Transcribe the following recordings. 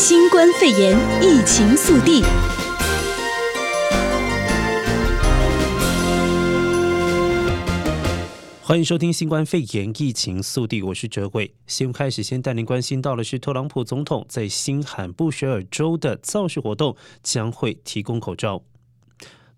新冠肺炎疫情速递，欢迎收听新冠肺炎疫情速递，我是哲伟。先开始，先带您关心到的是，特朗普总统在新罕布什尔州的造势活动将会提供口罩。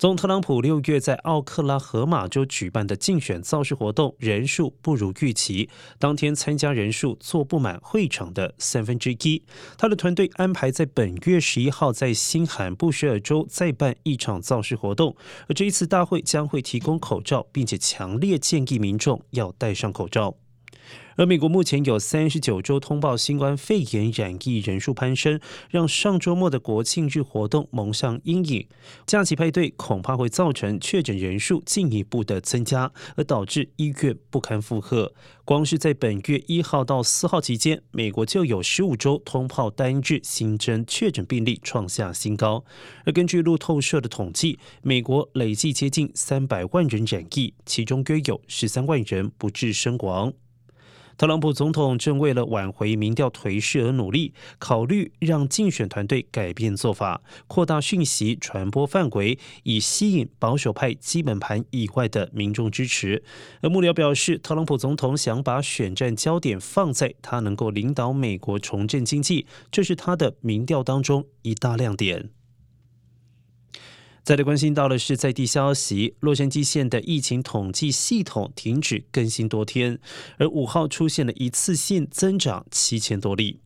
总特朗普六月在奥克拉荷马州举办的竞选造势活动人数不如预期，当天参加人数坐不满会场的三分之一。他的团队安排在本月十一号在新罕布什尔州再办一场造势活动，而这一次大会将会提供口罩，并且强烈建议民众要戴上口罩。而美国目前有三十九州通报新冠肺炎染疫人数攀升，让上周末的国庆日活动蒙上阴影。假期派对恐怕会造成确诊人数进一步的增加，而导致医院不堪负荷。光是在本月一号到四号期间，美国就有十五州通报单日新增确诊病例创下新高。而根据路透社的统计，美国累计接近三百万人染疫，其中约有十三万人不治身亡。特朗普总统正为了挽回民调颓势而努力，考虑让竞选团队改变做法，扩大讯息传播范围，以吸引保守派基本盘以外的民众支持。而幕僚表示，特朗普总统想把选战焦点放在他能够领导美国重振经济，这是他的民调当中一大亮点。再来关心到的是在地消息，洛杉矶县的疫情统计系统停止更新多天，而五号出现了一次性增长七千多例。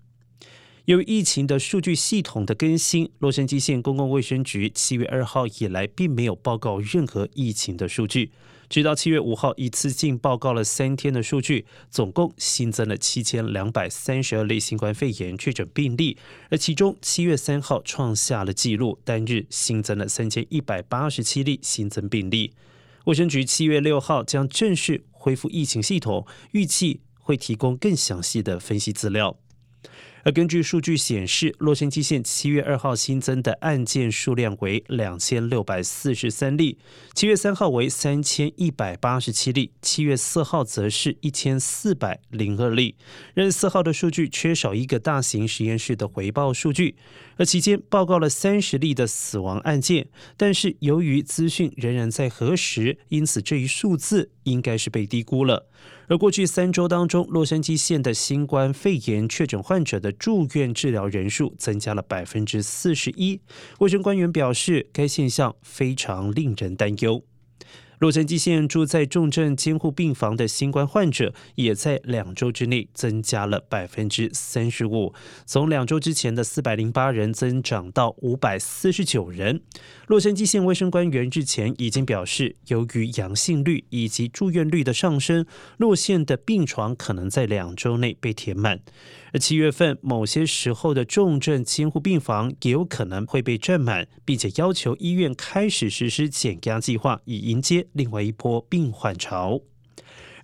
由于疫情的数据系统的更新，洛杉矶县公共卫生局七月二号以来并没有报告任何疫情的数据。直到七月五号，一次性报告了三天的数据，总共新增了七千两百三十二例新冠肺炎确诊病例，而其中七月三号创下了纪录，单日新增了三千一百八十七例新增病例。卫生局七月六号将正式恢复疫情系统，预计会提供更详细的分析资料。而根据数据显示，洛杉矶县七月二号新增的案件数量为两千六百四十三例，七月三号为三千一百八十七例，七月四号则是一千四百零二例。任四号的数据缺少一个大型实验室的回报数据，而期间报告了三十例的死亡案件，但是由于资讯仍然在核实，因此这一数字应该是被低估了。而过去三周当中，洛杉矶县的新冠肺炎确诊患者的住院治疗人数增加了百分之四十一。卫生官员表示，该现象非常令人担忧。洛杉矶县住在重症监护病房的新冠患者，也在两周之内增加了百分之三十五，从两周之前的四百零八人增长到五百四十九人。洛杉矶县卫生官员日前已经表示，由于阳性率以及住院率的上升，洛县的病床可能在两周内被填满。而七月份某些时候的重症监护病房也有可能会被占满，并且要求医院开始实施减压计划，以迎接另外一波病患潮。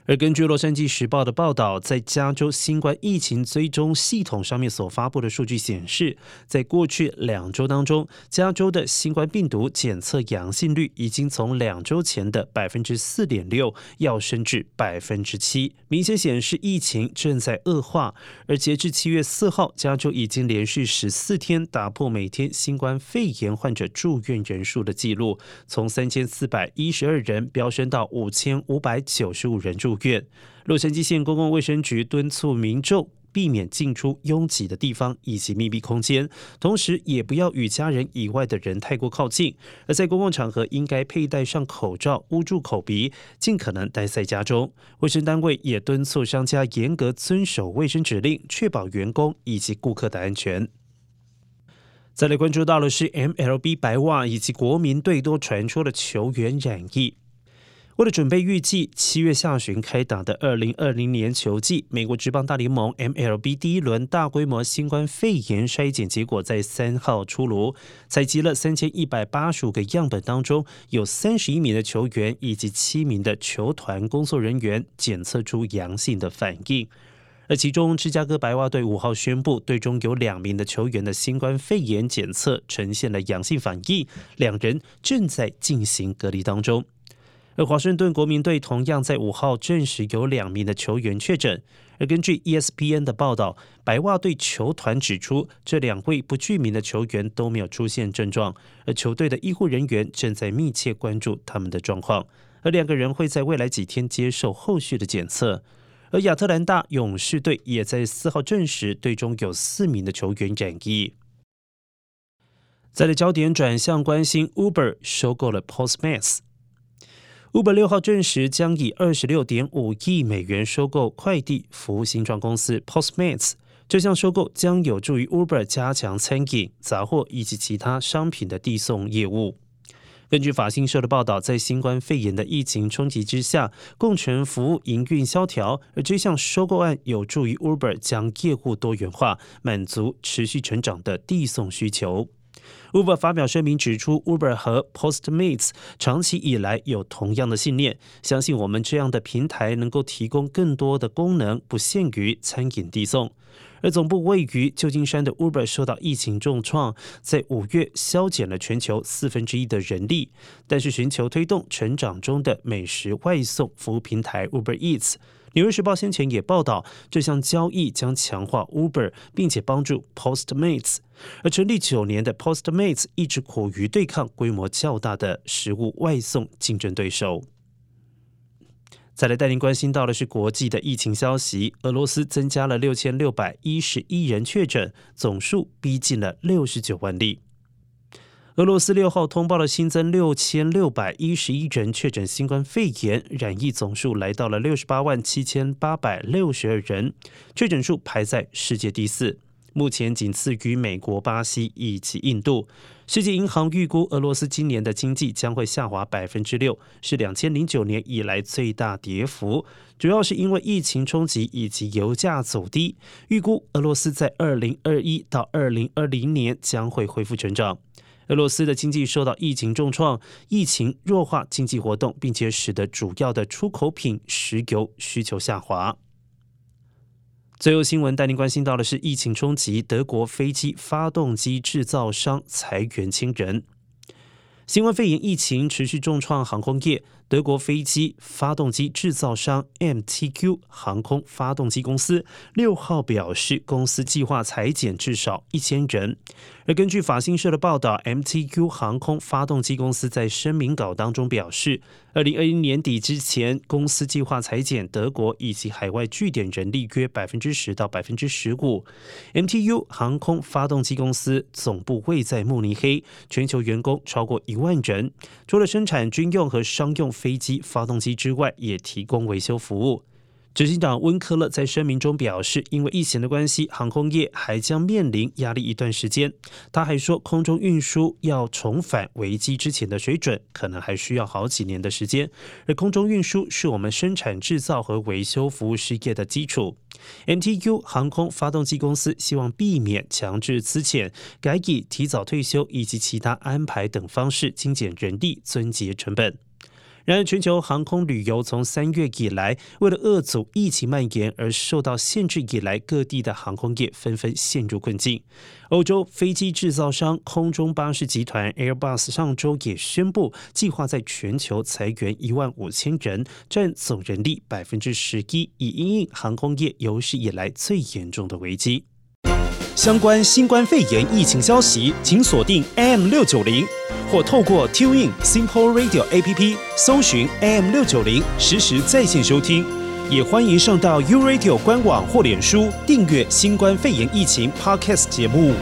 而根据《洛杉矶时报》的报道，在加州新冠疫情追踪系统上面所发布的数据显示，在过去两周当中，加州的新冠病毒检测阳性率已经从两周前的百分之四点六要升至百分之七，明显显示疫情正在恶化。而截至七月四号，加州已经连续十四天打破每天新冠肺炎患者住院人数的记录，从三千四百一十二人飙升到五千五百九十五人住院。洛杉矶县公共卫生局敦促民众避免进出拥挤的地方以及密闭空间，同时也不要与家人以外的人太过靠近。而在公共场合，应该佩戴上口罩，捂住口鼻，尽可能待在家中。卫生单位也敦促商家严格遵守卫生指令，确保员工以及顾客的安全。再来关注到的是 MLB 白袜以及国民队都传出了球员染疫。为了准备预计七月下旬开打的二零二零年球季，美国职棒大联盟 MLB 第一轮大规模新冠肺炎筛检结果在三号出炉，采集了三千一百八十五个样本当中，有三十一名的球员以及七名的球团工作人员检测出阳性的反应，而其中芝加哥白袜队五号宣布，队中有两名的球员的新冠肺炎检测呈现了阳性反应，两人正在进行隔离当中。而华盛顿国民队同样在五号证实有两名的球员确诊，而根据 ESPN 的报道，白袜队球团指出，这两位不具名的球员都没有出现症状，而球队的医护人员正在密切关注他们的状况，而两个人会在未来几天接受后续的检测。而亚特兰大勇士队也在四号证实，队中有四名的球员染疫。再来焦点转向关心，Uber 收购了 Postmates。Uber 六号证实将以二十六点五亿美元收购快递服务新创公司 Postmates。这项收购将有助于 Uber 加强餐饮、杂货以及其他商品的递送业务。根据法新社的报道，在新冠肺炎的疫情冲击之下，共乘服务营运萧条，而这项收购案有助于 Uber 将业务多元化，满足持续成长的递送需求。Uber 发表声明指出，Uber 和 Postmates 长期以来有同样的信念，相信我们这样的平台能够提供更多的功能，不限于餐饮递送。而总部位于旧金山的 Uber 受到疫情重创，在五月削减了全球四分之一的人力，但是寻求推动成长中的美食外送服务平台 Uber Eats。纽约时报先前也报道，这项交易将强化 Uber，并且帮助 Postmates。而成立九年的 Postmates 一直苦于对抗规模较大的食物外送竞争对手。再来带您关心到的是国际的疫情消息，俄罗斯增加了六千六百一十一人确诊，总数逼近了六十九万例。俄罗斯六号通报了新增六千六百一十一人确诊新冠肺炎，染疫总数来到了六十八万七千八百六十二人，确诊数排在世界第四。目前仅次于美国、巴西以及印度。世界银行预估，俄罗斯今年的经济将会下滑百分之六，是两千零九年以来最大跌幅。主要是因为疫情冲击以及油价走低。预估俄罗斯在二零二一到二零二零年将会恢复成长。俄罗斯的经济受到疫情重创，疫情弱化经济活动，并且使得主要的出口品石油需求下滑。最后新闻带您关心到的是疫情冲击，德国飞机发动机制造商裁员惊人。新冠肺炎疫情持续重创航空业。德国飞机发动机制造商 MTQ 航空发动机公司六号表示，公司计划裁减至少一千人。而根据法新社的报道，MTQ 航空发动机公司在声明稿当中表示，二零二一年底之前，公司计划裁减德国以及海外据点人力约百分之十到百分之十五。MTU 航空发动机公司总部位在慕尼黑，全球员工超过一万人，除了生产军用和商用。飞机发动机之外，也提供维修服务。执行长温科勒在声明中表示，因为疫情的关系，航空业还将面临压力一段时间。他还说，空中运输要重返危机之前的水准，可能还需要好几年的时间。而空中运输是我们生产制造和维修服务事业的基础。MTU 航空发动机公司希望避免强制资遣，改以提早退休以及其他安排等方式精简人力，撙节成本。然而，全球航空旅游从三月以来，为了遏阻疫情蔓延而受到限制以来，各地的航空业纷纷陷入困境。欧洲飞机制造商空中巴士集团 Airbus 上周也宣布，计划在全球裁员一万五千人，占总人力百分之十一，以因应航空业有史以来最严重的危机。相关新冠肺炎疫情消息，请锁定 M 六九零，或透过 TuneIn Simple Radio APP 搜寻 AM 六九零，实时在线收听。也欢迎上到 U Radio 官网或脸书订阅新冠肺炎疫情 Podcast 节目。